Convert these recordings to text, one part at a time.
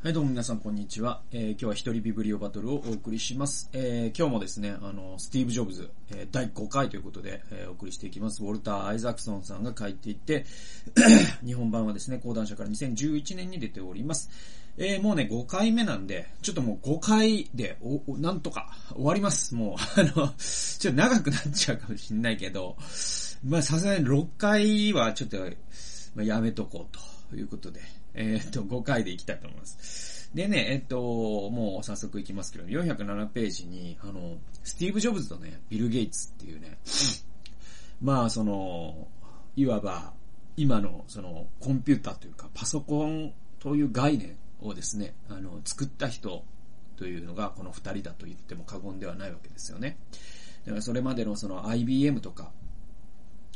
はい、どうも皆さん、こんにちは。えー、今日は一人ビブリオバトルをお送りします。えー、今日もですね、あの、スティーブ・ジョブズ、えー、第5回ということで、えー、お送りしていきます。ウォルター・アイザクソンさんが書いていて、日本版はですね、講談社から2011年に出ております。えー、もうね、5回目なんで、ちょっともう5回で、お、なんとか終わります。もう、あの、ちょっと長くなっちゃうかもしんないけど、まあさすがに6回はちょっと、まあ、やめとこうということで、えっと、5回でいきたいと思います。でね、えっと、もう早速いきますけど、407ページに、あの、スティーブ・ジョブズとね、ビル・ゲイツっていうね、まあ、その、いわば、今の、その、コンピューターというか、パソコンという概念をですね、あの、作った人というのが、この二人だと言っても過言ではないわけですよね。だからそれまでのその IBM とか、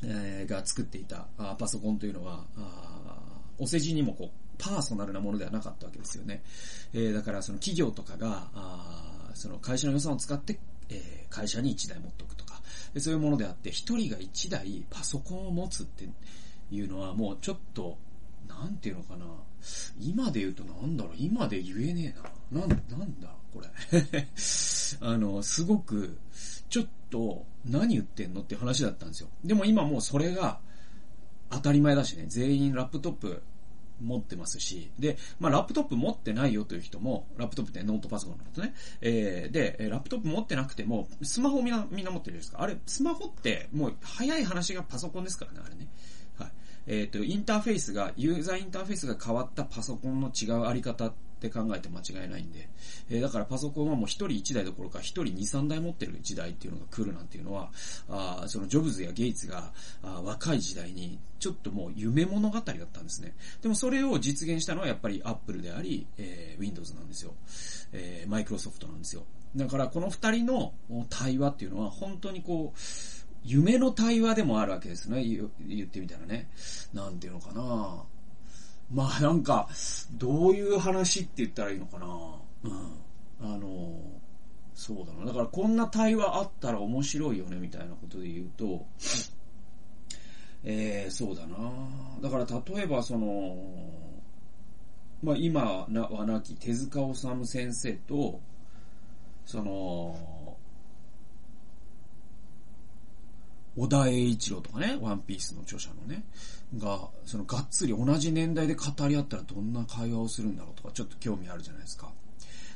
えー、が作っていたあパソコンというのは、あお世辞にもこう、パーソナルなものではなかったわけですよね。えー、だからその企業とかが、あその会社の予算を使って、えー、会社に1台持っておくとか、そういうものであって、1人が1台パソコンを持つっていうのはもうちょっと、なんていうのかな。今で言うとなんだろう、今で言えねえな。な、なんだ、これ。あの、すごく、ちょっと、何言ってんのって話だったんですよ。でも今もうそれが、当たり前だしね、全員ラップトップ持ってますし、で、まあ、ラップトップ持ってないよという人も、ラップトップってノートパソコンのことね。えー、で、ラップトップ持ってなくても、スマホみんな、みんな持ってるじゃないですかあれ、スマホって、もう、早い話がパソコンですからね、あれね。はい。えっ、ー、と、インターフェースが、ユーザーインターフェースが変わったパソコンの違うあり方ってって考えて間違いないんで、えー、だからパソコンはもう一人一台どころか一人二三台持ってる時代っていうのが来るなんていうのは、あそのジョブズやゲイツがあ若い時代にちょっともう夢物語だったんですね。でもそれを実現したのはやっぱりアップルであり、えー、Windows なんですよ。えー、マイクロソフトなんですよ。だからこの二人の対話っていうのは本当にこう、夢の対話でもあるわけですね。言ってみたらね。なんていうのかなまあなんか、どういう話って言ったらいいのかなうん。あの、そうだな。だからこんな対話あったら面白いよね、みたいなことで言うと、えー、そうだな。だから例えばその、まあ今はなき手塚治虫先生と、その、小田栄一郎とかね、ワンピースの著者のね、が、そのがっつり同じ年代で語り合ったらどんな会話をするんだろうとか、ちょっと興味あるじゃないですか。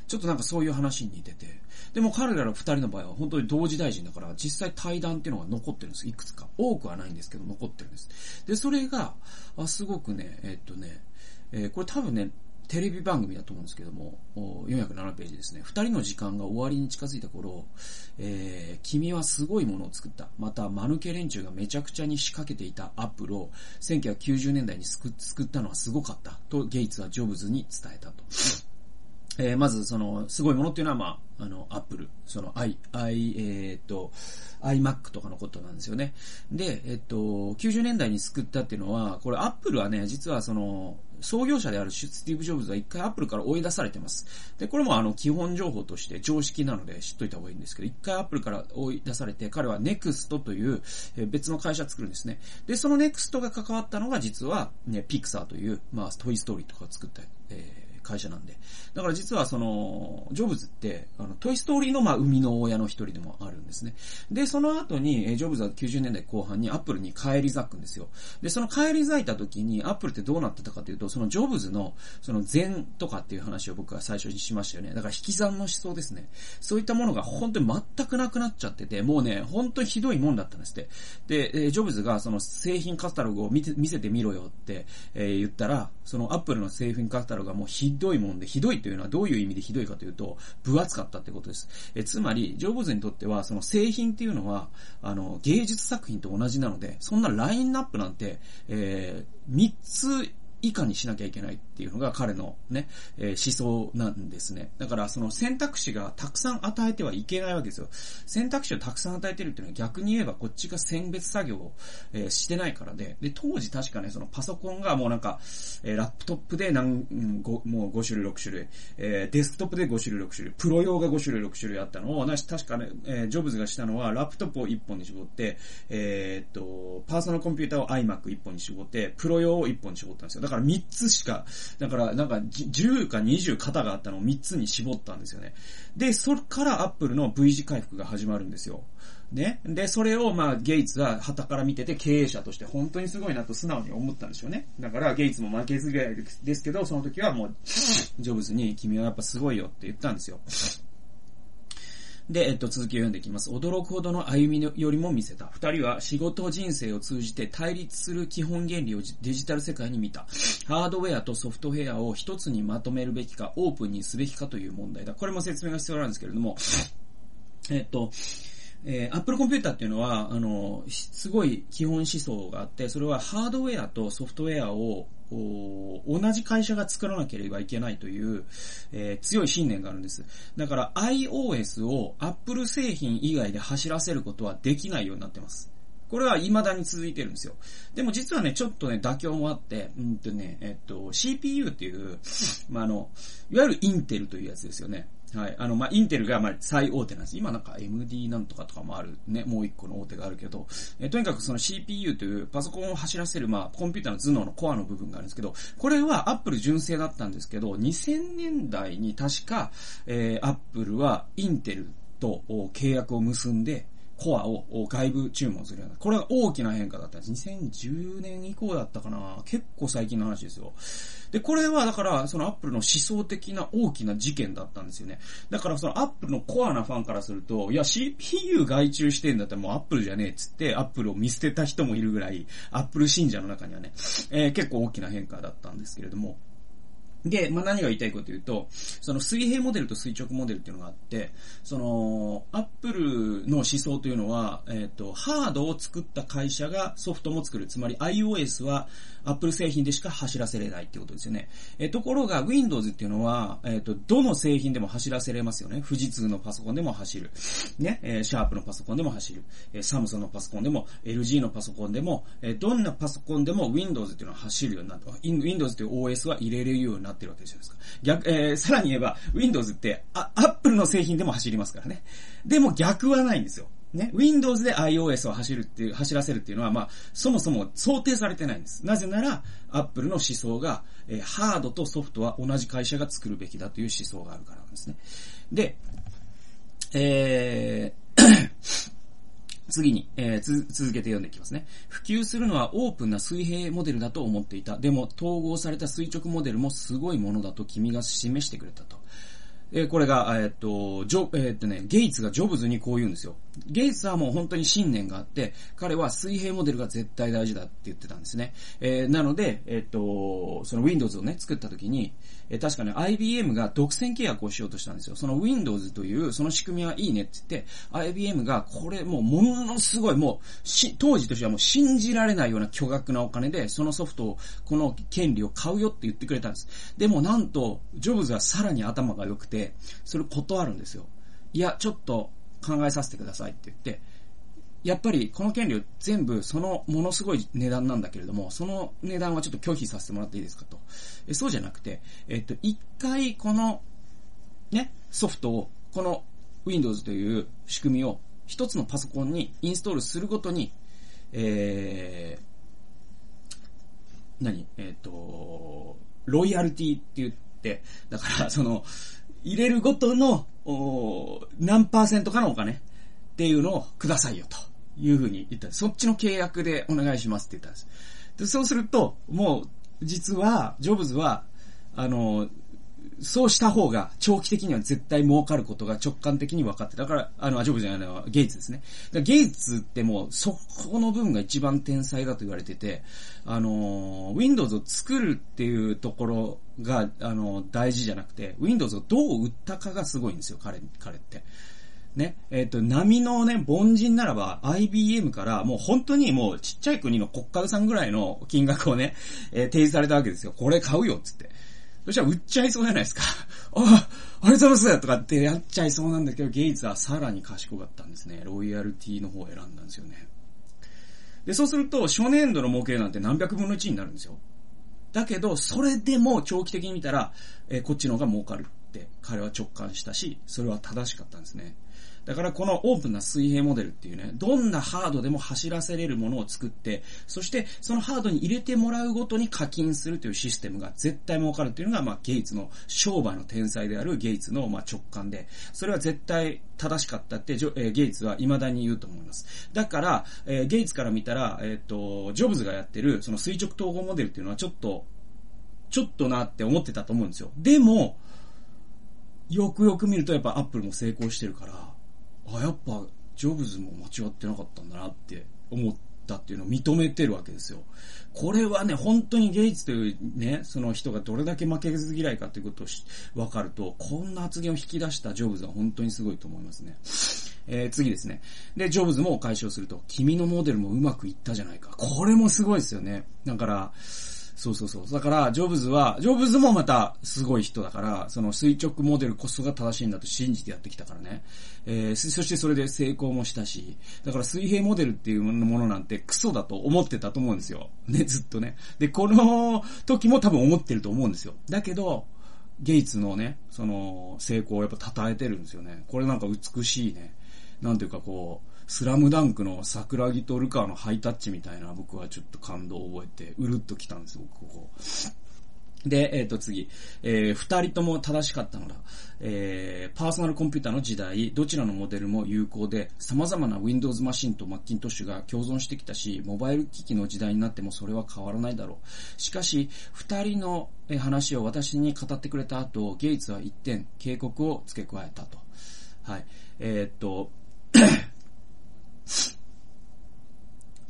ちょっとなんかそういう話に似てて。でも彼らの二人の場合は本当に同時大臣だから、実際対談っていうのが残ってるんです。いくつか。多くはないんですけど、残ってるんです。で、それが、あすごくね、えっとね、えー、これ多分ね、テレビ番組だと思うんですけども、407ページですね。二人の時間が終わりに近づいた頃、えー、君はすごいものを作った。また、間抜け連中がめちゃくちゃに仕掛けていたアップルを1990年代に救ったのはすごかった。と、ゲイツはジョブズに伝えたと。えー、まず、その、すごいものっていうのは、まあ、あの、アップル、その、i、i、えー、っと、iMac とかのことなんですよね。で、えっと、90年代に救ったっていうのは、これアップルはね、実はその、創業者であるスティーブ・ジョブズは一回アップルから追い出されてます。で、これもあの、基本情報として常識なので知っといた方がいいんですけど、一回アップルから追い出されて、彼は NEXT という別の会社作るんですね。で、その NEXT が関わったのが実は、ね、ピクサーという、まあ、トイストーリーとかを作った、えー会社なんで。だから実はその、ジョブズって、あの、トイストーリーのまあ生みの親の一人でもあるんですね。で、その後に、ジョブズは90年代後半にアップルに返り咲くんですよ。で、その返り咲いた時に、アップルってどうなってたかというと、そのジョブズの、その禅とかっていう話を僕は最初にしましたよね。だから引き算の思想ですね。そういったものが本当に全くなくなっちゃってて、もうね、本当にひどいもんだったんですって。で、ジョブズがその製品カタログを見て見せてみろよって、えー、言ったら、そのアップルの製品カタログがもうひどいもんで、ひどいというのはどういう意味でひどいかというと、分厚かったってことです。えつまり、ジョブズにとっては、その製品っていうのは、あの、芸術作品と同じなので、そんなラインナップなんて、えー、3つ以下にしなきゃいけないっていうのが彼のね、えー、思想なんですね。だからその選択肢がたくさん与えてはいけないわけですよ。選択肢をたくさん与えてるっていうのは逆に言えばこっちが選別作業を、えー、してないからで、で、当時確かね、そのパソコンがもうなんか、えー、ラップトップで何、うん、もう5種類6種類、えー、デスクトップで5種類6種類、プロ用が5種類6種類あったのを、確かね、えー、ジョブズがしたのはラップトップを1本に絞って、えー、っと、パーソナルコンピューターを iMac1 本に絞って、プロ用を1本に絞ったんですよ。だから3つしか、だから、なんか、10か20型があったのを3つに絞ったんですよね。で、そっからアップルの V 字回復が始まるんですよ。ね。で、それを、まあ、ゲイツは旗から見てて経営者として本当にすごいなと素直に思ったんですよね。だから、ゲイツも負けず嫌いですけど、その時はもう、ジョブズに君はやっぱすごいよって言ったんですよ。で、えっと、続きを読んでいきます。驚くほどの歩みよりも見せた。二人は仕事人生を通じて対立する基本原理をデジタル世界に見た。ハードウェアとソフトウェアを一つにまとめるべきか、オープンにすべきかという問題だ。これも説明が必要なんですけれども、えっと、えー、Apple コンピューターっていうのは、あの、すごい基本思想があって、それはハードウェアとソフトウェアを同じ会社が作らなければいけないという、えー、強い信念があるんです。だから iOS を Apple 製品以外で走らせることはできないようになってます。これは未だに続いてるんですよ。でも実はね、ちょっとね、妥協もあって、うんとね、えっと、CPU っていう、まあ、あの、いわゆるインテルというやつですよね。はい。あの、まあ、インテルが、ま、最大手なんです。今なんか MD なんとかとかもあるね、もう一個の大手があるけど、えとにかくその CPU というパソコンを走らせる、まあ、コンピューターの頭脳のコアの部分があるんですけど、これは Apple 純正だったんですけど、2000年代に確か、えー、Apple はインテルと契約を結んで、コアを外部注文するような。これは大きな変化だったんです。2010年以降だったかな結構最近の話ですよ。で、これはだから、そのアップルの思想的な大きな事件だったんですよね。だからそのアップルのコアなファンからすると、いや CPU 外注してんだったらもうアップルじゃねえっつって、アップルを見捨てた人もいるぐらい、アップル信者の中にはね、えー、結構大きな変化だったんですけれども、で、まあ、何が言いたいかというと、その水平モデルと垂直モデルっていうのがあって、その、アップルの思想というのは、えっ、ー、と、ハードを作った会社がソフトも作る。つまり iOS はアップル製品でしか走らせれないってことですよね。えところが Windows っていうのは、えっ、ー、と、どの製品でも走らせれますよね。富士通のパソコンでも走る。ね、えー、シャープのパソコンでも走る。えー、サムソンのパソコンでも、LG のパソコンでも、え、どんなパソコンでも Windows っていうのは走るようになって、Windows っていう OS は入れれるようになってるわけじゃないですよ。逆、えー、さらに言えば、Windows って、あ、Apple の製品でも走りますからね。でも逆はないんですよ。ね、Windows で iOS を走るっていう、走らせるっていうのは、まあ、そもそも想定されてないんです。なぜなら、Apple の思想が、えー、ハードとソフトは同じ会社が作るべきだという思想があるからなんですね。で、えー 次に、えー、続けて読んでいきますね。普及するのはオープンな水平モデルだと思っていた。でも、統合された垂直モデルもすごいものだと君が示してくれたと。えー、これが、えー、っと、ジョ、えー、っとね、ゲイツがジョブズにこう言うんですよ。ゲイツはもう本当に信念があって、彼は水平モデルが絶対大事だって言ってたんですね。えー、なので、えっと、その Windows をね、作った時に、え確かね、IBM が独占契約をしようとしたんですよ。その Windows という、その仕組みはいいねって言って、IBM がこれもうものすごい、もう、し、当時としてはもう信じられないような巨額なお金で、そのソフトを、この権利を買うよって言ってくれたんです。でもなんと、ジョブズはさらに頭が良くて、それ断るんですよ。いや、ちょっと考えさせてくださいって言って、やっぱりこの権利を全部そのものすごい値段なんだけれども、その値段はちょっと拒否させてもらっていいですかと。えそうじゃなくて、えっと、一回この、ね、ソフトを、この Windows という仕組みを一つのパソコンにインストールするごとに、えー、何？えっ、と、ロイヤルティって言って、だからその、入れるごとの、何パーセントかのお金っていうのをくださいよと。いうふうに言ったそっちの契約でお願いしますって言ったんです。で、そうすると、もう、実は、ジョブズは、あの、そうした方が長期的には絶対儲かることが直感的に分かって、だから、あの、ジョブじゃないのはゲイツですね。ゲイツってもう、そこの部分が一番天才だと言われてて、あの、Windows を作るっていうところが、あの、大事じゃなくて、Windows をどう売ったかがすごいんですよ、彼、彼って。ね、えっ、ー、と、波のね、凡人ならば IBM からもう本当にもうちっちゃい国の国家予算ぐらいの金額をね、えー、提示されたわけですよ。これ買うよ、つって。そしたら売っちゃいそうじゃないですか。あ、あありがとうございますとかってやっちゃいそうなんだけど、ゲイツはさらに賢かったんですね。ロイヤルティの方を選んだんですよね。で、そうすると、初年度の儲けなんて何百分の1になるんですよ。だけど、それでも長期的に見たら、えー、こっちの方が儲かるって彼は直感したし、それは正しかったんですね。だからこのオープンな水平モデルっていうね、どんなハードでも走らせれるものを作って、そしてそのハードに入れてもらうごとに課金するというシステムが絶対儲かるっていうのが、まあゲイツの商売の天才であるゲイツのまあ直感で、それは絶対正しかったって、えゲイツは未だに言うと思います。だから、えゲイツから見たら、えっ、と、ジョブズがやってるその垂直統合モデルっていうのはちょっと、ちょっとなって思ってたと思うんですよ。でも、よくよく見るとやっぱアップルも成功してるから、あ、やっぱ、ジョブズも間違ってなかったんだなって思ったっていうのを認めてるわけですよ。これはね、本当にゲイツというね、その人がどれだけ負けず嫌いかっていうことを分かると、こんな発言を引き出したジョブズは本当にすごいと思いますね。えー、次ですね。で、ジョブズも解消すると、君のモデルもうまくいったじゃないか。これもすごいですよね。だから、そうそうそう。だから、ジョブズは、ジョブズもまたすごい人だから、その垂直モデルこそが正しいんだと信じてやってきたからね。えー、そしてそれで成功もしたし、だから水平モデルっていうものなんてクソだと思ってたと思うんですよ。ね、ずっとね。で、この時も多分思ってると思うんですよ。だけど、ゲイツのね、その、成功をやっぱ称えてるんですよね。これなんか美しいね。なんていうかこう、スラムダンクの桜木とルカのハイタッチみたいな僕はちょっと感動を覚えて、うるっと来たんですよ、ここ。で、えっ、ー、と次、えー、二人とも正しかったのだ。えー、パーソナルコンピューターの時代、どちらのモデルも有効で、様々な Windows マシンとマッキントッシュが共存してきたし、モバイル機器の時代になってもそれは変わらないだろう。しかし、二人の話を私に語ってくれた後、ゲイツは一点、警告を付け加えたと。はい。えー、っと、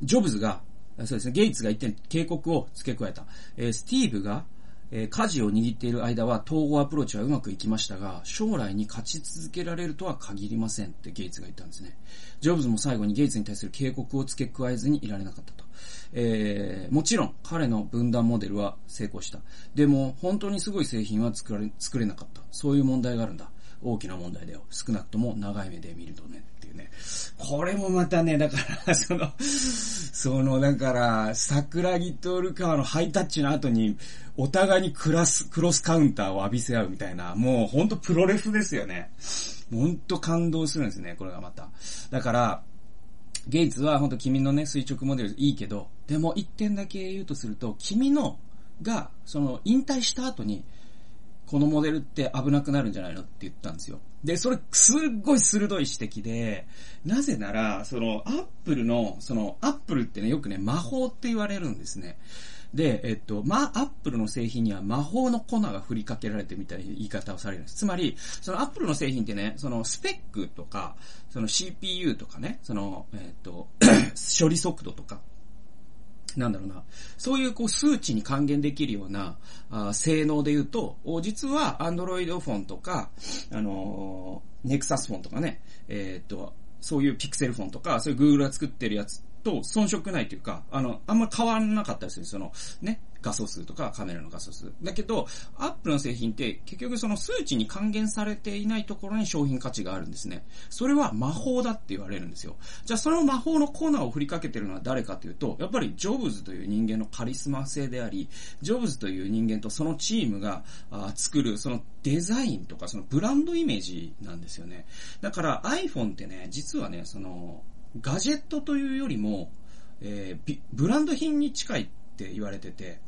ジョブズが、そうですね、ゲイツが一点警告を付け加えた。えー、スティーブが、えー、舵を握っている間は統合アプローチはうまくいきましたが、将来に勝ち続けられるとは限りませんってゲイツが言ったんですね。ジョブズも最後にゲイツに対する警告を付け加えずにいられなかったと。えー、もちろん彼の分断モデルは成功した。でも本当にすごい製品は作られ、作れなかった。そういう問題があるんだ。大きな問題だよ。少なくとも長い目で見るとね。っていうね。これもまたね、だから その、その、だから、桜木とルカワのハイタッチの後に、お互いにクラス、クロスカウンターを浴びせ合うみたいな、もうほんとプロレフですよね。ほんと感動するんですね、これがまた。だから、ゲイツは本当君のね、垂直モデルいいけど、でも一点だけ言うとすると、君の、が、その、引退した後に、このモデルって危なくなるんじゃないのって言ったんですよ。で、それ、すっごい鋭い指摘で、なぜなら、その、アップルの、その、アップルってね、よくね、魔法って言われるんですね。で、えっと、まアップルの製品には魔法の粉が振りかけられてみたいな言い方をされるんです。つまり、そのアップルの製品ってね、そのスペックとか、その CPU とかね、その、えっと、処理速度とか、なんだろうな、そういうこう数値に還元できるようなあ性能で言うと、実は Android フォンとか、あのー、Nexus フォンとかね、えー、っと、そういうピクセルフォンとか、そういう Google が作ってるやつと遜色ないというか、あの、あんま変わんなかったりする。その、ね、画素数とかカメラの画素数。だけど、アップルの製品って結局その数値に還元されていないところに商品価値があるんですね。それは魔法だって言われるんですよ。じゃあその魔法のコーナーを振りかけてるのは誰かというと、やっぱりジョブズという人間のカリスマ性であり、ジョブズという人間とそのチームが作るそのデザインとかそのブランドイメージなんですよね。だから iPhone ってね、実はね、その、ガジェットというよりも、えー、ブランド品に近いって言われてて、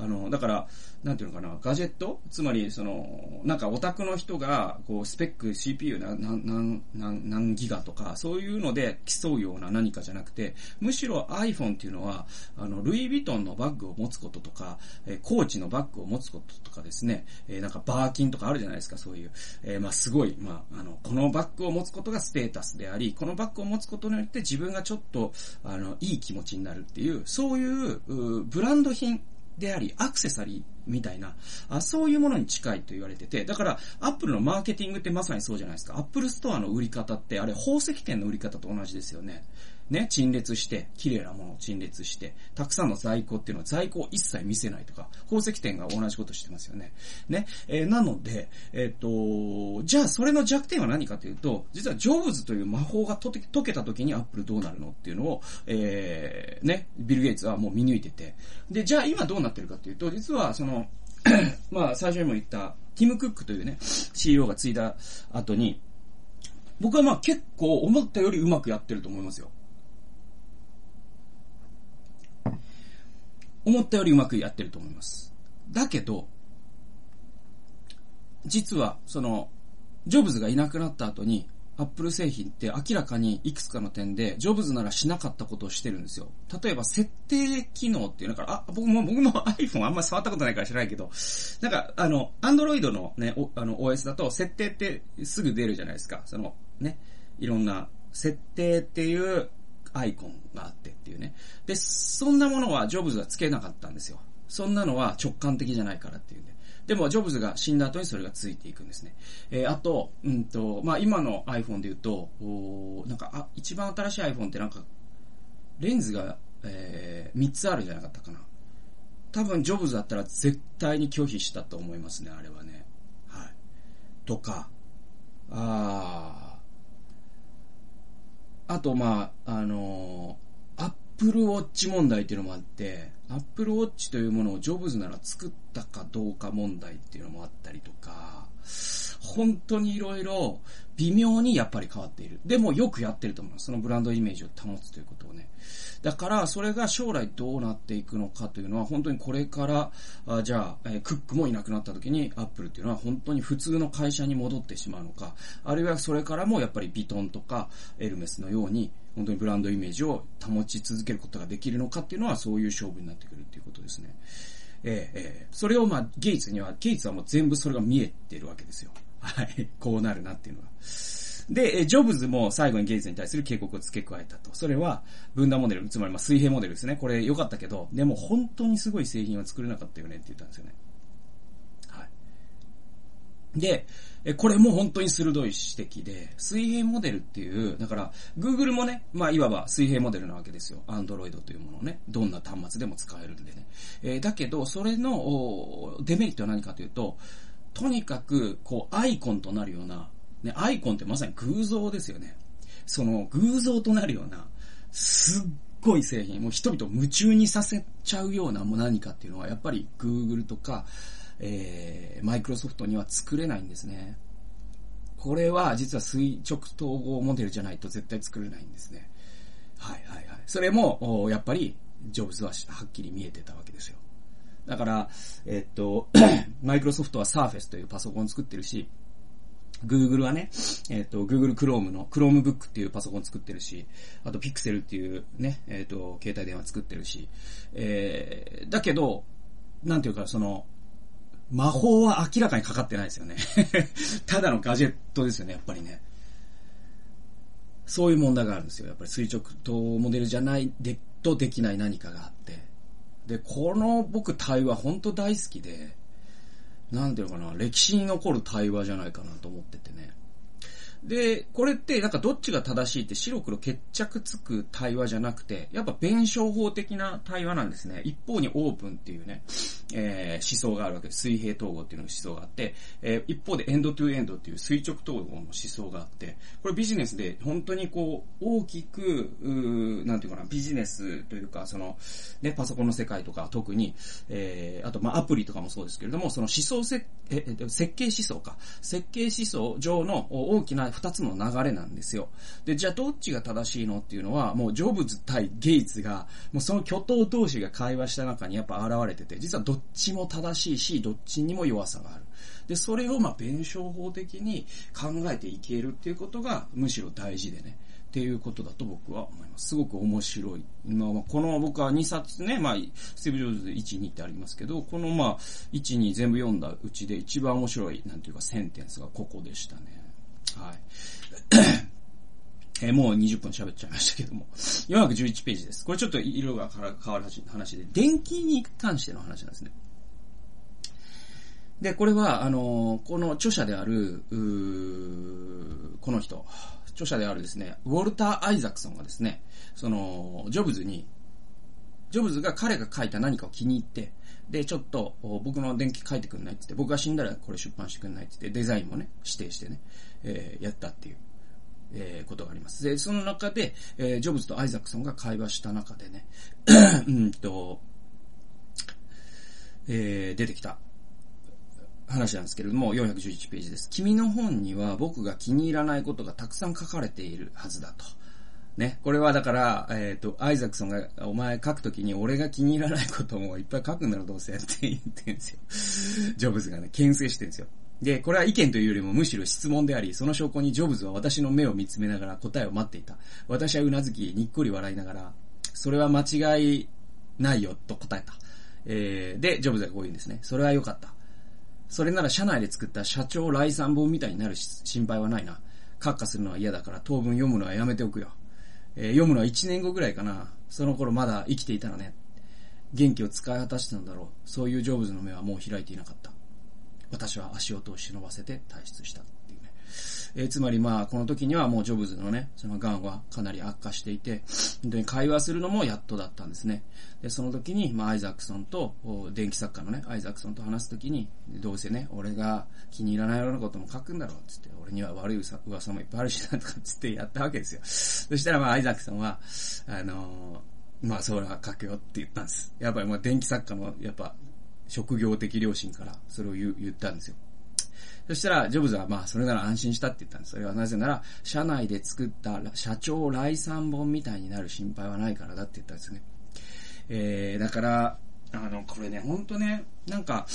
あの、だから、なんていうのかな、ガジェット？つまり、その、なんかオタクの人が、こう、スペック、CPU な、な、な、な、何ギガとか、そういうので競うような何かじゃなくて、むしろ iPhone っていうのは、あの、ルイ・ヴィトンのバッグを持つこととか、えー、コーチのバッグを持つこととかですね、えー、なんかバーキンとかあるじゃないですか、そういう。えー、まあ、すごい、まあ、あの、このバッグを持つことがステータスであり、このバッグを持つことによって自分がちょっと、あの、いい気持ちになるっていう、そういう、うブランド品であり、アクセサリーみたいなあ、そういうものに近いと言われてて、だから、アップルのマーケティングってまさにそうじゃないですか。アップルストアの売り方って、あれ宝石店の売り方と同じですよね。ね、陳列して、綺麗なものを陳列して、たくさんの在庫っていうのは在庫を一切見せないとか、宝石店が同じことしてますよね。ね、えー、なので、えっ、ー、と、じゃあそれの弱点は何かというと、実はジョブズという魔法が解けた時にアップルどうなるのっていうのを、えー、ね、ビル・ゲイツはもう見抜いてて、で、じゃあ今どうなってるかというと、実はその、まあ最初にも言った、ティム・クックというね、CEO が継いだ後に、僕はまあ結構思ったよりうまくやってると思いますよ。思ったよりうまくやってると思います。だけど、実は、その、ジョブズがいなくなった後に、アップル製品って明らかにいくつかの点で、ジョブズならしなかったことをしてるんですよ。例えば、設定機能っていう、だから、あ、僕も、僕の iPhone あんまり触ったことないから知らないけど、なんか、あの、Android のね、あの、OS だと、設定ってすぐ出るじゃないですか。その、ね、いろんな、設定っていうアイコンがあってっていうね。で、そんなものはジョブズはつけなかったんですよ。そんなのは直感的じゃないからっていうんで。でも、ジョブズが死んだ後にそれがついていくんですね。えー、あと、うんと、まあ、今の iPhone で言うと、おなんか、あ、一番新しい iPhone ってなんか、レンズが、えー、3つあるじゃなかったかな。多分、ジョブズだったら絶対に拒否したと思いますね、あれはね。はい。とか、あーあと、まあ、あのー、Apple Watch 問題っていうのもあって、アップルウォッチというものをジョブズなら作ったかどうか問題っていうのもあったりとか、本当に色々微妙にやっぱり変わっている。でもよくやってると思います。そのブランドイメージを保つということをね。だから、それが将来どうなっていくのかというのは、本当にこれから、あじゃあ、え、クックもいなくなった時に、アップルっていうのは本当に普通の会社に戻ってしまうのか、あるいはそれからもやっぱりビトンとかエルメスのように、本当にブランドイメージを保ち続けることができるのかっていうのは、そういう勝負になってくるっていうことですね。えー、えー、それをまあ、ゲイツには、ゲイツはもう全部それが見えてるわけですよ。はい。こうなるなっていうのは。で、ジョブズも最後にゲイツに対する警告を付け加えたと。それは、分断モデル、つまりまあ水平モデルですね。これ良かったけど、でも本当にすごい製品は作れなかったよねって言ったんですよね。はい。で、これも本当に鋭い指摘で、水平モデルっていう、だから、Google もね、まあ、いわば水平モデルなわけですよ。Android というものをね、どんな端末でも使えるんでね。えー、だけど、それの、デメリットは何かというと、とにかく、こう、アイコンとなるような、ね、アイコンってまさに偶像ですよね。その、偶像となるような、すっごい製品、もう人々夢中にさせちゃうようなもう何かっていうのは、やっぱり Google とか、えー、マイクロソフトには作れないんですね。これは実は垂直統合モデルじゃないと絶対作れないんですね。はいはいはい。それも、やっぱり、ジョブズははっきり見えてたわけですよ。だから、えっと、マイクロソフトは Surface というパソコンを作ってるし、Google はね、えっ、と、Google Chrome の Chromebook っていうパソコン作ってるし、あと Pixel っていうね、えっ、と、携帯電話作ってるし、えー、だけど、なんていうか、その、魔法は明らかにかかってないですよね。ただのガジェットですよね、やっぱりね。そういう問題があるんですよ。やっぱり垂直とモデルじゃない、で、とできない何かがあって。で、この僕対話本当大好きで、なんていうのかな、歴史に残る対話じゃないかなと思っててね。で、これってなんかどっちが正しいって白黒決着つく対話じゃなくて、やっぱ弁証法的な対話なんですね。一方にオープンっていうね、えー、思想があるわけです。水平統合っていうの思想があって、えー、一方でエンドトゥエンドっていう垂直統合の思想があって、これビジネスで本当にこう、大きく、うなんていうかな、ビジネスというか、その、ね、パソコンの世界とか特に、えー、あとまあアプリとかもそうですけれども、その思想せ、え、設計思想か。設計思想上の大きな二つの流れなんですよ。で、じゃあどっちが正しいのっていうのは、もうジョブズ対ゲイツが、もうその巨頭同士が会話した中にやっぱ現れてて、実はどっちも正しいし、どっちにも弱さがある。で、それをまあ弁証法的に考えていけるっていうことがむしろ大事でね。っていうことだと僕は思います。すごく面白い。まあ、この僕は2冊ね、まあ、スティーブ・ジョーズで1、2ってありますけど、このまあ、1、2全部読んだうちで一番面白い、なんていうかセンテンスがここでしたね。はい。えー、もう20分喋っちゃいましたけども。411ページです。これちょっと色が変わる話で、電気に関しての話なんですね。で、これは、あの、この著者である、この人、著者であるですね、ウォルター・アイザクソンがですね、その、ジョブズに、ジョブズが彼が書いた何かを気に入って、で、ちょっと僕の電気書いてくんないって言って、僕が死んだらこれ出版してくんないって言って、デザインもね、指定してね、えー、やったっていう。えー、ことがあります。で、その中で、えー、ジョブズとアイザックソンが会話した中でね、うんと、えー、出てきた話なんですけれども、411ページです。君の本には僕が気に入らないことがたくさん書かれているはずだと。ね。これはだから、えっ、ー、と、アイザックソンが、お前書くときに俺が気に入らないこともいっぱい書くんだろ、どうせって言ってんですよ。ジョブズがね、牽制してるんですよ。で、これは意見というよりもむしろ質問であり、その証拠にジョブズは私の目を見つめながら答えを待っていた。私は頷き、にっこり笑いながら、それは間違いないよ、と答えた。えー、で、ジョブズがこう言うんですね。それは良かった。それなら社内で作った社長来賛本みたいになる心配はないな。閣下するのは嫌だから当分読むのはやめておくよ。えー、読むのは1年後ぐらいかな。その頃まだ生きていたらね。元気を使い果たしてたんだろう。そういうジョブズの目はもう開いていなかった。私は足音を忍ばせて退出したっていうね。えー、つまりまあ、この時にはもうジョブズのね、その癌はかなり悪化していて、本当に会話するのもやっとだったんですね。で、その時に、まあ、アイザックソンと、電気作家のね、アイザックソンと話す時に、どうせね、俺が気に入らないようなことも書くんだろう、つって、俺には悪い噂もいっぱいあるしな、とかつってやったわけですよ。そしたらまあ、アイザックソンは、あのー、まあ、それは書くよって言ったんです。やっぱりまあ、電気作家の、やっぱ、職業的良心からそれを言ったんですよ。そしたら、ジョブズはまあ、それなら安心したって言ったんです。それはなぜなら、社内で作った社長来賛本みたいになる心配はないからだって言ったんですね。えー、だから、あの、これね、ほんとね、なんか、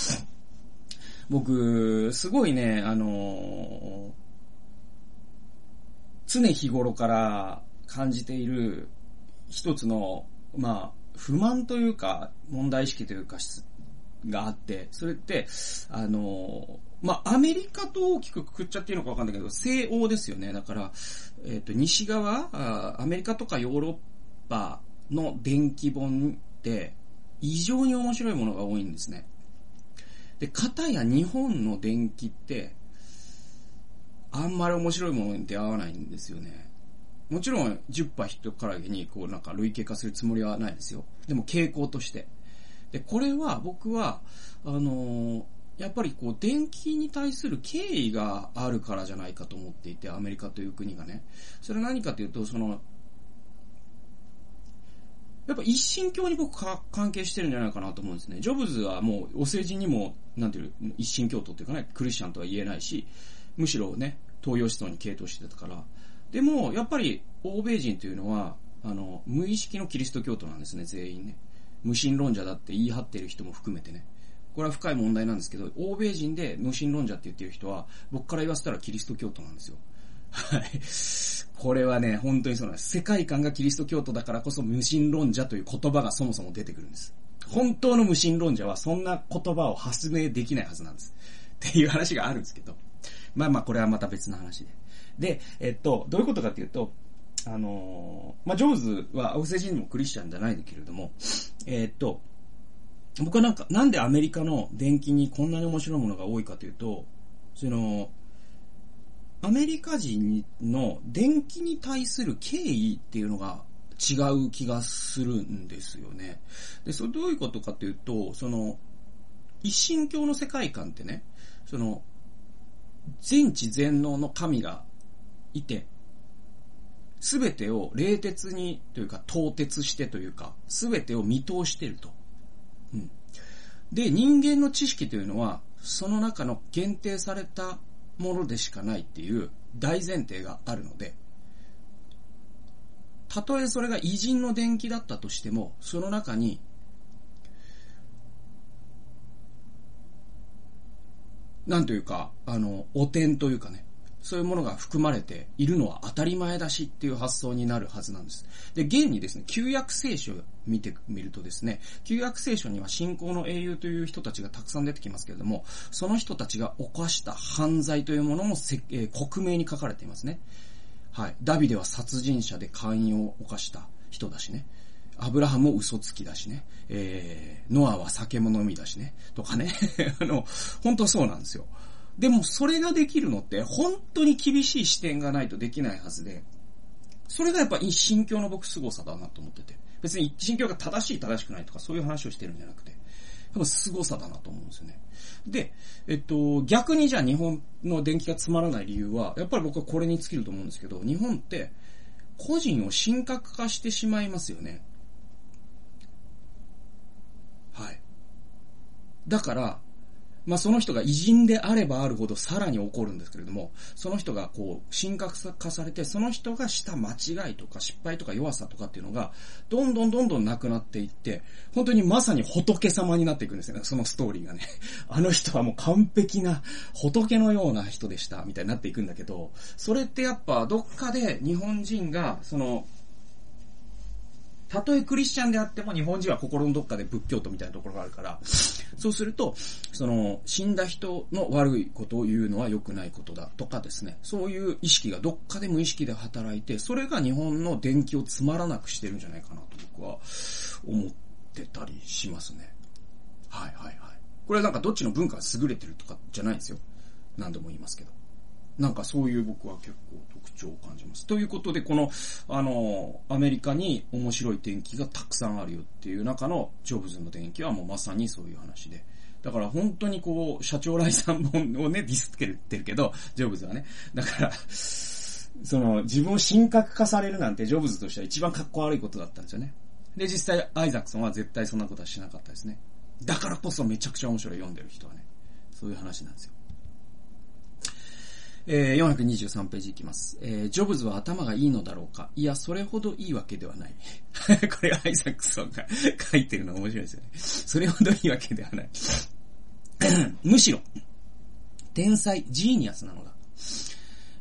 僕、すごいね、あの常日頃から感じている一つの、まあ、不満というか、問題意識というか、があって、それって、あのまあ、アメリカと大きくくくっちゃっていいのかわかんないけど、西欧ですよね。だから、えっ、ー、と、西側あ、アメリカとかヨーロッパの電気本って、異常に面白いものが多いんですね。で、片や日本の電気って、あんまり面白いものに出会わないんですよね。もちろん、10波ヒットからげに、こう、なんか類型化するつもりはないですよ。でも、傾向として。で、これは、僕は、あの、やっぱりこう、電気に対する敬意があるからじゃないかと思っていて、アメリカという国がね。それは何かというと、その、やっぱ一神教に僕か関係してるんじゃないかなと思うんですね。ジョブズはもうお世辞にも、なんていう、一神教徒っていうかね、クリスチャンとは言えないし、むしろね、東洋思想に傾倒してたから。でも、やっぱり欧米人というのは、あの、無意識のキリスト教徒なんですね、全員ね。無神論者だって言い張ってる人も含めてね。これは深い問題なんですけど、欧米人で無神論者って言ってる人は、僕から言わせたらキリスト教徒なんですよ。はい。これはね、本当にそうなんです。世界観がキリスト教徒だからこそ無神論者という言葉がそもそも出てくるんです。本当の無神論者はそんな言葉を発明できないはずなんです。っていう話があるんですけど。まあまあ、これはまた別の話で。で、えっと、どういうことかっていうと、あの、まあ、ジョーズは、オセ人もクリスチャンじゃないんだけれども、えっと、僕はなんか、なんでアメリカの電気にこんなに面白いものが多いかというと、その、アメリカ人の電気に対する敬意っていうのが違う気がするんですよね。で、それどういうことかというと、その、一神教の世界観ってね、その、全知全能の神がいて、すべてを冷徹にというか、凍結してというか、すべてを見通してると。うん。で、人間の知識というのは、その中の限定されたものでしかないっていう大前提があるので、たとえそれが偉人の伝記だったとしても、その中に、なんというか、あの、汚点というかね、そういうものが含まれているのは当たり前だしっていう発想になるはずなんです。で、現にですね、旧約聖書を見てみるとですね、旧約聖書には信仰の英雄という人たちがたくさん出てきますけれども、その人たちが犯した犯罪というものもせ、えー、克明に書かれていますね。はい。ダビデは殺人者で会員を犯した人だしね。アブラハムも嘘つきだしね。えー、ノアは酒も飲みだしね。とかね。あの、本当そうなんですよ。でもそれができるのって本当に厳しい視点がないとできないはずで、それがやっぱ一神教の僕凄さだなと思ってて。別に一神教が正しい正しくないとかそういう話をしてるんじゃなくて、やっぱ凄さだなと思うんですよね。で、えっと、逆にじゃあ日本の電気がつまらない理由は、やっぱり僕はこれに尽きると思うんですけど、日本って個人を神格化してしまいますよね。はい。だから、まあその人が偉人であればあるほどさらに怒るんですけれども、その人がこう、神格化されて、その人がした間違いとか失敗とか弱さとかっていうのが、どんどんどんどんなくなっていって、本当にまさに仏様になっていくんですよね、そのストーリーがね。あの人はもう完璧な仏のような人でした、みたいになっていくんだけど、それってやっぱどっかで日本人が、その、たとえクリスチャンであっても日本人は心のどっかで仏教徒みたいなところがあるから、そうすると、その、死んだ人の悪いことを言うのは良くないことだとかですね、そういう意識がどっかで無意識で働いて、それが日本の電気をつまらなくしてるんじゃないかなと僕は思ってたりしますね。はいはいはい。これはなんかどっちの文化が優れてるとかじゃないんですよ。何度も言いますけど。なんかそういう僕は結構特徴を感じます。ということで、この、あの、アメリカに面白い電気がたくさんあるよっていう中のジョブズの電気はもうまさにそういう話で。だから本当にこう、社長来さん本をね、ディスってるけど、ジョブズはね。だから、その、自分を神格化されるなんて、ジョブズとしては一番格好悪いことだったんですよね。で、実際、アイザックソンは絶対そんなことはしなかったですね。だからこそめちゃくちゃ面白い読んでる人はね。そういう話なんですよ。えー、423ページいきます。えー、ジョブズは頭がいいのだろうか？いや、それほどいいわけではない。これアイザックソンが書いてるの面白いですよね。それほどいいわけではない。むしろ、天才、ジーニアスなのだ。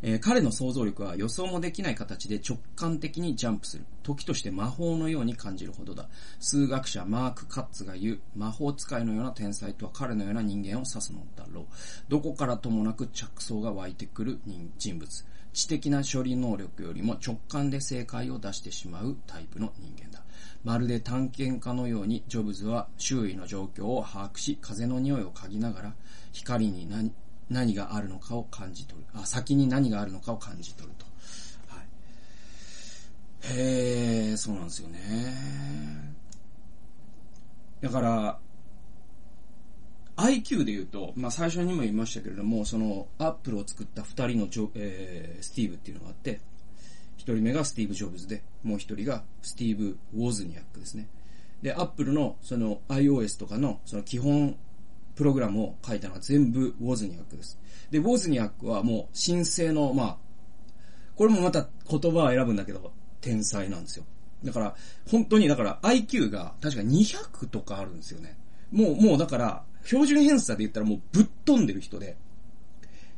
えー、彼の想像力は予想もできない形で直感的にジャンプする。時として魔法のように感じるほどだ。数学者マーク・カッツが言う魔法使いのような天才とは彼のような人間を指すのだろう。どこからともなく着想が湧いてくる人物。知的な処理能力よりも直感で正解を出してしまうタイプの人間だ。まるで探検家のようにジョブズは周囲の状況を把握し、風の匂いを嗅ぎながら光に何何があるのかを感じ取る。あ、先に何があるのかを感じ取ると。はい。へえ、そうなんですよね。だから、IQ で言うと、まあ最初にも言いましたけれども、その、アップルを作った二人のジョ、えー、スティーブっていうのがあって、一人目がスティーブ・ジョブズで、もう一人がスティーブ・ウォズニアックですね。で、アップルのその iOS とかのその基本プログラムを書いたのは全部ウォズニアックです。で、ウォズニアックはもう神聖の、まあ、これもまた言葉を選ぶんだけど、天才なんですよ。だから、本当に、だから IQ が確か200とかあるんですよね。もう、もうだから、標準偏差で言ったらもうぶっ飛んでる人で、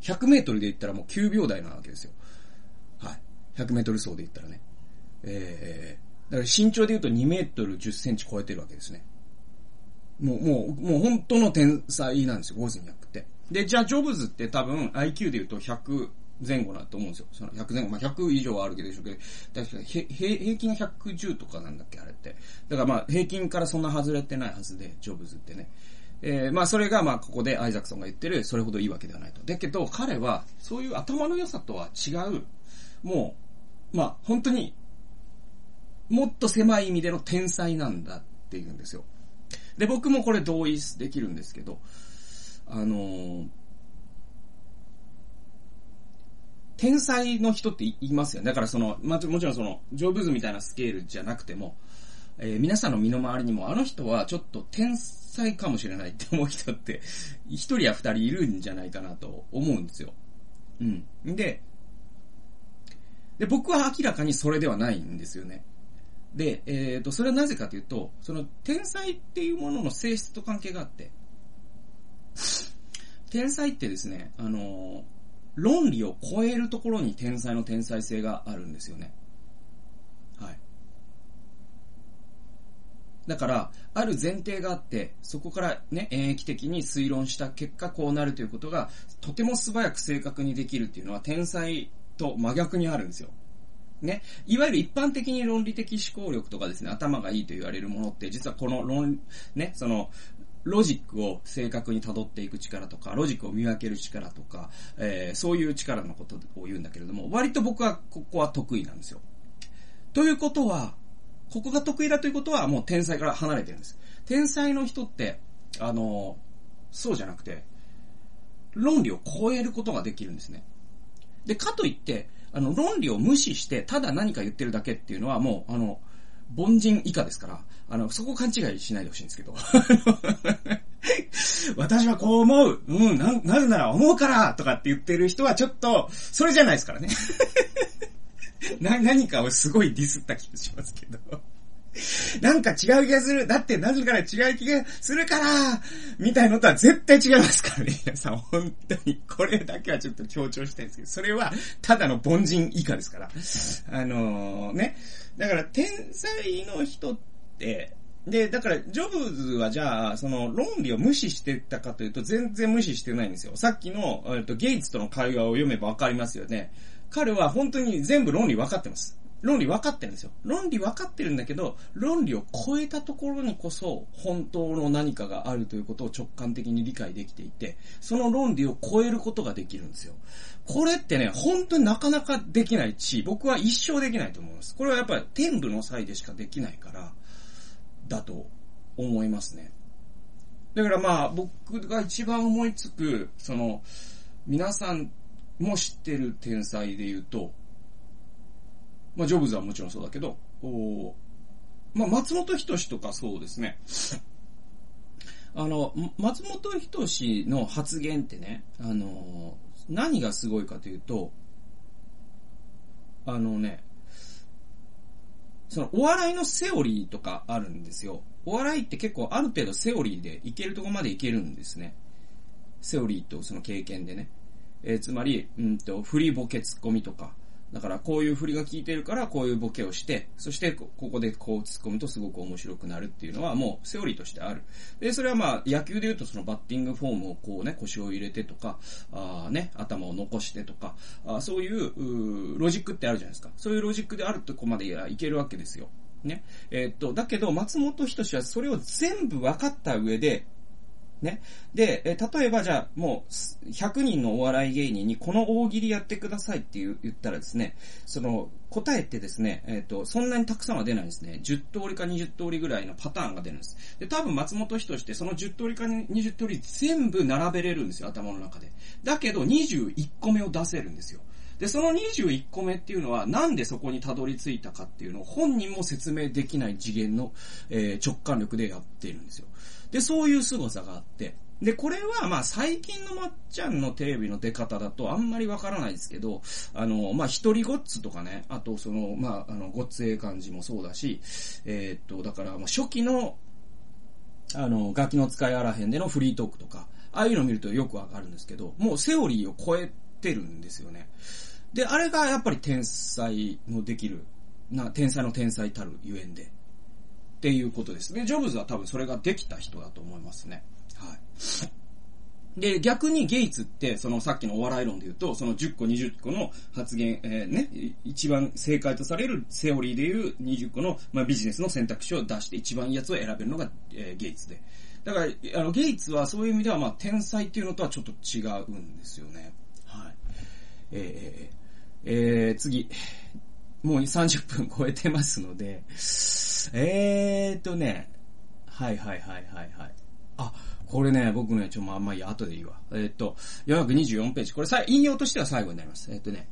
100メートルで言ったらもう9秒台なわけですよ。はい。100メートル走で言ったらね。えー、だから身長で言うと2メートル10センチ超えてるわけですね。もう、もう、もう本当の天才なんですよ、ウォズニャックって。で、じゃあ、ジョブズって多分 IQ で言うと100前後だと思うんですよ。その100前後。まあ、100以上はあるけどでしょうけど、確か平均が110とかなんだっけ、あれって。だからまあ、平均からそんな外れてないはずで、ジョブズってね。えー、まあ、それがまあ、ここでアイザクソンが言ってる、それほどいいわけではないと。だけど、彼は、そういう頭の良さとは違う、もう、まあ、本当に、もっと狭い意味での天才なんだっていうんですよ。で、僕もこれ同意できるんですけど、あのー、天才の人って言いますよね。だからその、まもちろんその、ジョブズみたいなスケールじゃなくても、えー、皆さんの身の回りにも、あの人はちょっと天才かもしれないって思う人って、一人や二人いるんじゃないかなと思うんですよ。うん。で、で、僕は明らかにそれではないんですよね。で、えっ、ー、と、それはなぜかというと、その天才っていうものの性質と関係があって、天才ってですね、あの、論理を超えるところに天才の天才性があるんですよね。はい。だから、ある前提があって、そこからね、演疫的に推論した結果こうなるということが、とても素早く正確にできるっていうのは天才と真逆にあるんですよ。ね、いわゆる一般的に論理的思考力とかですね、頭がいいと言われるものって、実はこの論、ね、その、ロジックを正確に辿っていく力とか、ロジックを見分ける力とか、えー、そういう力のことを言うんだけれども、割と僕はここは得意なんですよ。ということは、ここが得意だということはもう天才から離れてるんです。天才の人って、あの、そうじゃなくて、論理を超えることができるんですね。で、かといって、あの、論理を無視して、ただ何か言ってるだけっていうのはもう、あの、凡人以下ですから、あの、そこ勘違いしないでほしいんですけど。私はこう思う。うん、な、なぜなら思うからとかって言ってる人はちょっと、それじゃないですからね。な、何かをすごいディスった気がしますけど。なんか違う気がする。だってなぜから違う気がするからみたいのとは絶対違いますからね。皆さん、本当に。これだけはちょっと強調したいんですけど、それは、ただの凡人以下ですから。あのー、ね。だから、天才の人って、で、だから、ジョブズはじゃあ、その論理を無視してたかというと、全然無視してないんですよ。さっきの、えっと、ゲイツとの会話を読めばわかりますよね。彼は本当に全部論理分かってます。論理分かってるんですよ。論理分かってるんだけど、論理を超えたところにこそ、本当の何かがあるということを直感的に理解できていて、その論理を超えることができるんですよ。これってね、本当になかなかできないし、僕は一生できないと思います。これはやっぱり天部の際でしかできないから、だと思いますね。だからまあ、僕が一番思いつく、その、皆さんも知ってる天才で言うと、まあ、ジョブズはもちろんそうだけど、おまあ、松本人志とかそうですね。あの、松本人志の発言ってね、あの、何がすごいかというと、あのね、そのお笑いのセオリーとかあるんですよ。お笑いって結構ある程度セオリーでいけるとこまでいけるんですね。セオリーとその経験でね。えー、つまり、うんと、振りボケツッコミとか、だからこういう振りが効いてるからこういうボケをして、そしてここでこう突っ込むとすごく面白くなるっていうのはもうセオリーとしてある。で、それはまあ野球で言うとそのバッティングフォームをこうね、腰を入れてとか、あね、頭を残してとか、あそういうロジックってあるじゃないですか。そういうロジックであるとこまでいけるわけですよ。ね。えー、っと、だけど松本人志はそれを全部分かった上で、ね。で、え例えばじゃあ、もう、100人のお笑い芸人にこの大喜利やってくださいって言ったらですね、その、答えってですね、えっ、ー、と、そんなにたくさんは出ないんですね。10通りか20通りぐらいのパターンが出るんです。で、多分松本人志ってその10通りか20通り全部並べれるんですよ、頭の中で。だけど21個目を出せるんですよ。で、その21個目っていうのは、なんでそこにたどり着いたかっていうのを本人も説明できない次元の、えー、直感力でやっているんですよ。で、そういう凄さがあって、で、これは、まあ、最近のまっちゃんのテレビの出方だとあんまりわからないですけど、あの、まあ、一人ごっつとかね、あと、その、まあ、あの、ごっつええ感じもそうだし、えー、っと、だから、まあ、初期の、あの、ガキの使いあらへんでのフリートークとか、ああいうの見るとよくわかるんですけど、もうセオリーを超えてるんですよね。で、あれがやっぱり天才のできる、な、天才の天才たるゆえんで。っていうことですね。ジョブズは多分それができた人だと思いますね。はい。で、逆にゲイツって、そのさっきのお笑い論で言うと、その10個20個の発言、えー、ね、一番正解とされるセオリーでいう20個の、まあ、ビジネスの選択肢を出して一番いいやつを選べるのが、えー、ゲイツで。だから、あの、ゲイツはそういう意味では、まあ、天才っていうのとはちょっと違うんですよね。はい。えー、えー、次。もう30分超えてますので、えーっとね、はいはいはいはいはい。あ、これね、僕ね、ちょ、まあん、まあいい、後でいいわ。えー、っと、424ページ。これさ、引用としては最後になります。えー、っとね、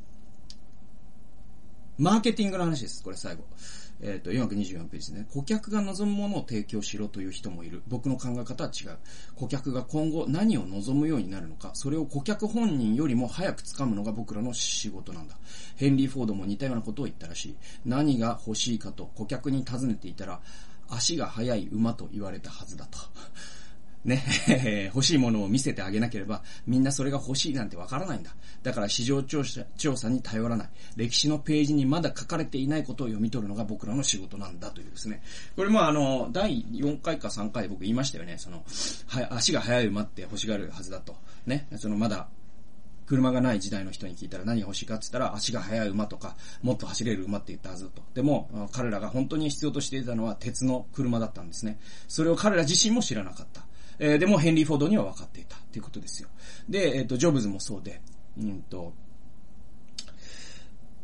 マーケティングの話です。これ最後。えっ、ー、と、424ページですね。顧客が望むものを提供しろという人もいる。僕の考え方は違う。顧客が今後何を望むようになるのか、それを顧客本人よりも早く掴むのが僕らの仕事なんだ。ヘンリー・フォードも似たようなことを言ったらしい。何が欲しいかと顧客に尋ねていたら、足が速い馬と言われたはずだと。ね、欲しいものを見せてあげなければ、みんなそれが欲しいなんてわからないんだ。だから市場調査調査に頼らない。歴史のページにまだ書かれていないことを読み取るのが僕らの仕事なんだというですね。これもあの、第4回か3回僕言いましたよね。その、は、足が速い馬って欲しがるはずだと。ね、そのまだ、車がない時代の人に聞いたら何が欲しいかって言ったら足が速い馬とか、もっと走れる馬って言ったはずと。でも、彼らが本当に必要としていたのは鉄の車だったんですね。それを彼ら自身も知らなかった。えー、でもヘンリー・フォードには分かっていたっていうことですよ。で、えっ、ー、と、ジョブズもそうで、うんと、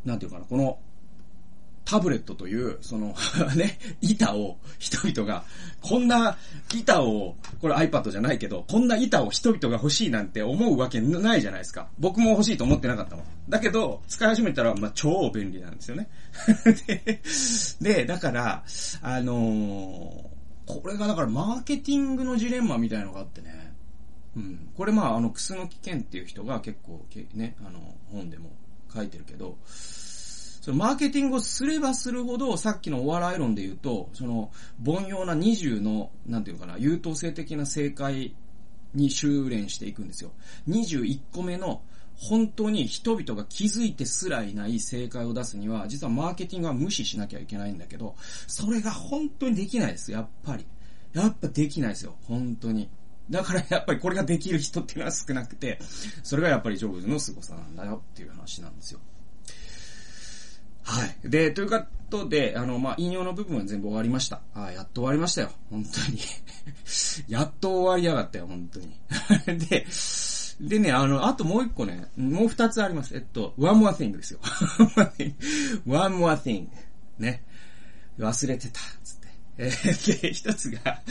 なんていうかな、この、タブレットという、その ね、板を人々が、こんな板を、これ iPad じゃないけど、こんな板を人々が欲しいなんて思うわけないじゃないですか。僕も欲しいと思ってなかったもん。だけど、使い始めたら、まあ、超便利なんですよね で。だから、あのーこれがだからマーケティングのジレンマみたいのがあってね。うん。これまあ、あの、クスの危険っていう人が結構け、ね、あの、本でも書いてるけど、そのマーケティングをすればするほど、さっきのお笑い論で言うと、その、凡庸な20の、なんていうかな、優等生的な正解に修練していくんですよ。21個目の、本当に人々が気づいてすらいない正解を出すには、実はマーケティングは無視しなきゃいけないんだけど、それが本当にできないです、やっぱり。やっぱできないですよ、本当に。だからやっぱりこれができる人っていうのは少なくて、それがやっぱりジョブズの凄さなんだよっていう話なんですよ。はい。で、ということで、あの、まあ、引用の部分は全部終わりました。あやっと終わりましたよ。本当に やっと終わりやがったよ、本当に で、でね、あの、あともう一個ね、もう二つあります。えっと、one more thing ですよ。one more thing. ね。忘れてた、つって。で、一つが、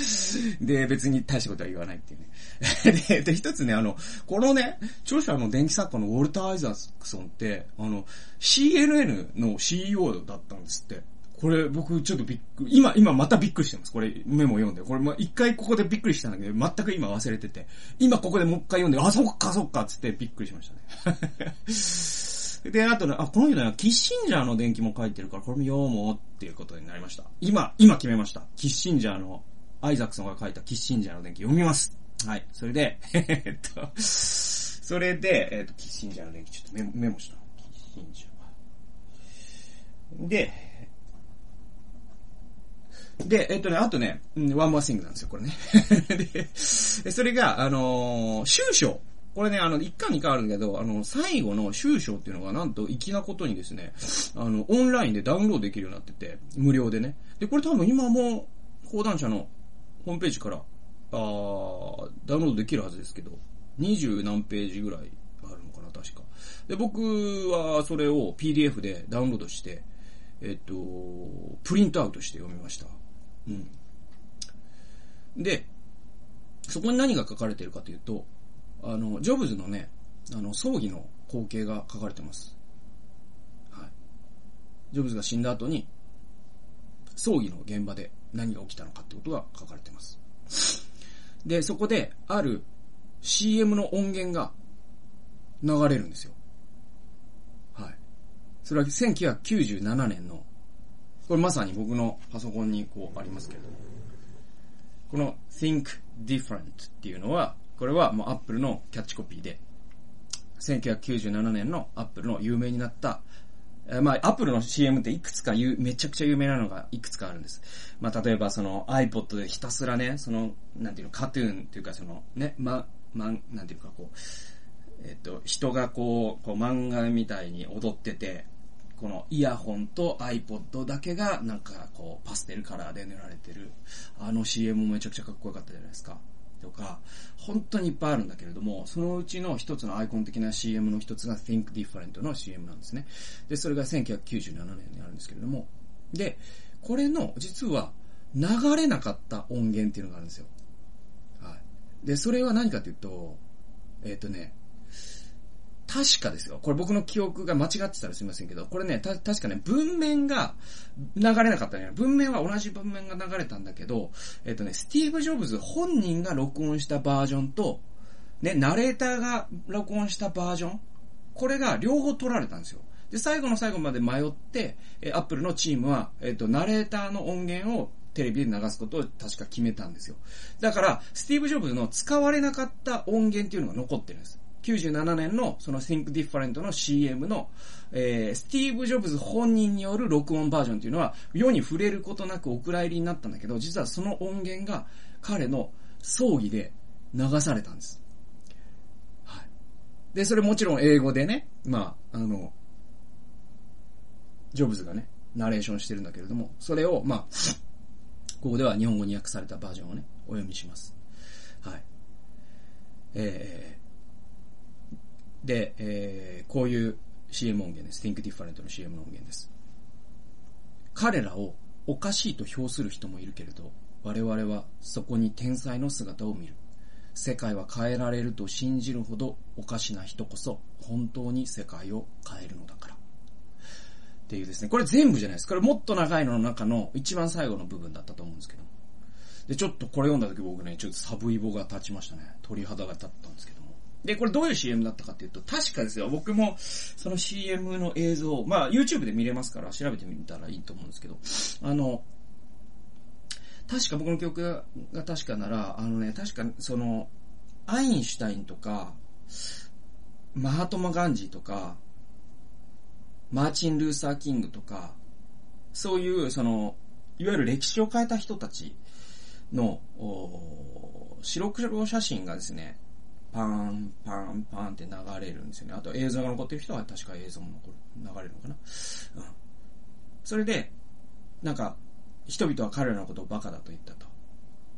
で、別に大したことは言わないっていうね。で、で、一つね、あの、このね、著者の電気作家のウォルター・アイザクソンって、あの、CNN の CEO だったんですって。これ僕ちょっとびっくり、今、今またびっくりしてます。これメモ読んで。これま、一回ここでびっくりしたんだけど、全く今忘れてて。今ここでもう一回読んで、あ、そっかそっかつってびっくりしましたね。で、あとね、あ、この人ね、キッシンジャーの伝記も書いてるから、これも読もうっていうことになりました。今、今決めました。キッシンジャーの、アイザックソンが書いたキッシンジャーの伝記読みます。はい。それで、えっと、それで、えっと、キッシンジャーの伝記ちょっとメモメモした。キッシンジャー。で、で、えっとね、あとね、ワンモアシングなんですよ、これね。で、それが、あのー、終章。これね、あの、1巻2巻あるんだけど、あの、最後の終章っていうのが、なんと、粋なことにですね、あの、オンラインでダウンロードできるようになってて、無料でね。で、これ多分今も、講談社のホームページから、あダウンロードできるはずですけど、20何ページぐらいあるのかな、確か。で、僕はそれを PDF でダウンロードして、えっと、プリントアウトして読みました。うん。で、そこに何が書かれているかというと、あの、ジョブズのね、あの、葬儀の光景が書かれてます。はい。ジョブズが死んだ後に、葬儀の現場で何が起きたのかってことが書かれてます。で、そこで、ある CM の音源が流れるんですよ。はい。それは1997年のこれまさに僕のパソコンにこうありますけれども、この think different っていうのは、これはもう Apple のキャッチコピーで、1997年の Apple の有名になった、えまあ、Apple の CM っていくつかめちゃくちゃ有名なのがいくつかあるんです。まあ、例えばその iPod でひたすらね、その、なんていうの、カトゥーンっていうかその、ね、ま、ま、なんていうかこう、えっと、人がこう、こう漫画みたいに踊ってて、このイヤホンと iPod だけがなんかこうパステルカラーで塗られてる、あの CM もめちゃくちゃかっこよかったじゃないですか。とか、本当にいっぱいあるんだけれども、そのうちの一つのアイコン的な CM の一つが Think Different の CM なんですね。で、それが1997年にあるんですけれども、で、これの実は流れなかった音源っていうのがあるんですよ。はい。で、それは何かというと、えっ、ー、とね、確かですよ。これ僕の記憶が間違ってたらすみませんけど、これね、た、確かね、文面が流れなかったね。文面は同じ文面が流れたんだけど、えっとね、スティーブ・ジョブズ本人が録音したバージョンと、ね、ナレーターが録音したバージョン、これが両方録られたんですよ。で、最後の最後まで迷って、え、アップルのチームは、えっと、ナレーターの音源をテレビで流すことを確か決めたんですよ。だから、スティーブ・ジョブズの使われなかった音源っていうのが残ってるんです。97年のその Think Different の CM の、えー、スティーブ・ジョブズ本人による録音バージョンっていうのは世に触れることなくお蔵入りになったんだけど、実はその音源が彼の葬儀で流されたんです。はい。で、それもちろん英語でね、まあ、あの、ジョブズがね、ナレーションしてるんだけれども、それを、まあ、ここでは日本語に訳されたバージョンをね、お読みします。はい。えー、で、えー、こういう CM 音源です。Think Different の CM の音源です。彼らをおかしいと評する人もいるけれど、我々はそこに天才の姿を見る。世界は変えられると信じるほどおかしな人こそ本当に世界を変えるのだから。っていうですね。これ全部じゃないです。これもっと長いのの中の一番最後の部分だったと思うんですけど。で、ちょっとこれ読んだ時僕ね、ちょっとサブイボが立ちましたね。鳥肌が立ったんですけど。で、これどういう CM だったかっていうと、確かですよ、僕もその CM の映像、まあ YouTube で見れますから調べてみたらいいと思うんですけど、あの、確か僕の記憶が確かなら、あのね、確かその、アインシュタインとか、マハトマ・ガンジーとか、マーチン・ルーサー・キングとか、そういう、その、いわゆる歴史を変えた人たちの、白黒写真がですね、パン、パン、パンって流れるんですよね。あと映像が残ってる人は確か映像も残る、流れるのかな。うん。それで、なんか、人々は彼らのことをバカだと言ったと。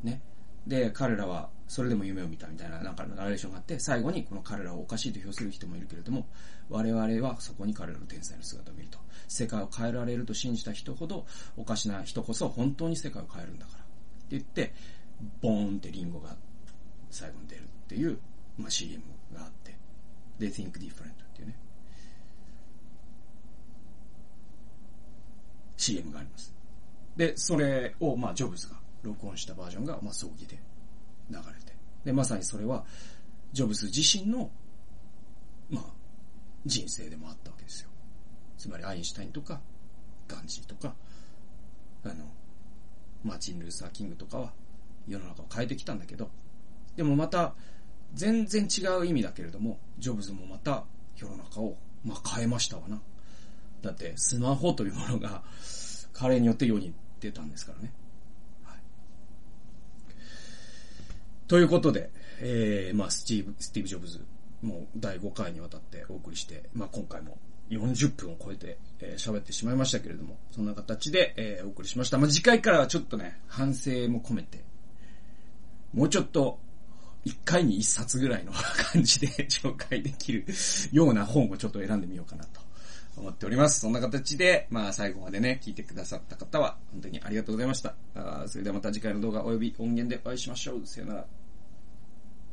ね。で、彼らはそれでも夢を見たみたいななんかのナレーションがあって、最後にこの彼らをおかしいと評する人もいるけれども、我々はそこに彼らの天才の姿を見ると。世界を変えられると信じた人ほど、おかしな人こそ本当に世界を変えるんだから。って言って、ボーンってリンゴが最後に出るっていう、まあ、CM があって、They think different っていうね。CM があります。で、それを、まあ、ジョブズが録音したバージョンが、まあ、葬儀で流れて。で、まさにそれは、ジョブズ自身の、まあ、人生でもあったわけですよ。つまり、アインシュタインとか、ガンジーとか、あの、マーチン・ルーサー・キングとかは、世の中を変えてきたんだけど、でもまた、全然違う意味だけれども、ジョブズもまた、世の中を、まあ、変えましたわな。だって、スマホというものが、彼によって世に出たんですからね。はい。ということで、えー、まあ、スティーブ、スティーブ・ジョブズ、もう第5回にわたってお送りして、まあ、今回も40分を超えてえー、喋ってしまいましたけれども、そんな形で、えー、お送りしました。まあ、次回からはちょっとね、反省も込めて、もうちょっと、一回に一冊ぐらいの感じで紹介できるような本をちょっと選んでみようかなと思っております。そんな形で、まあ最後までね、聞いてくださった方は、本当にありがとうございました。あそれではまた次回の動画及び音源でお会いしましょう。さよなら。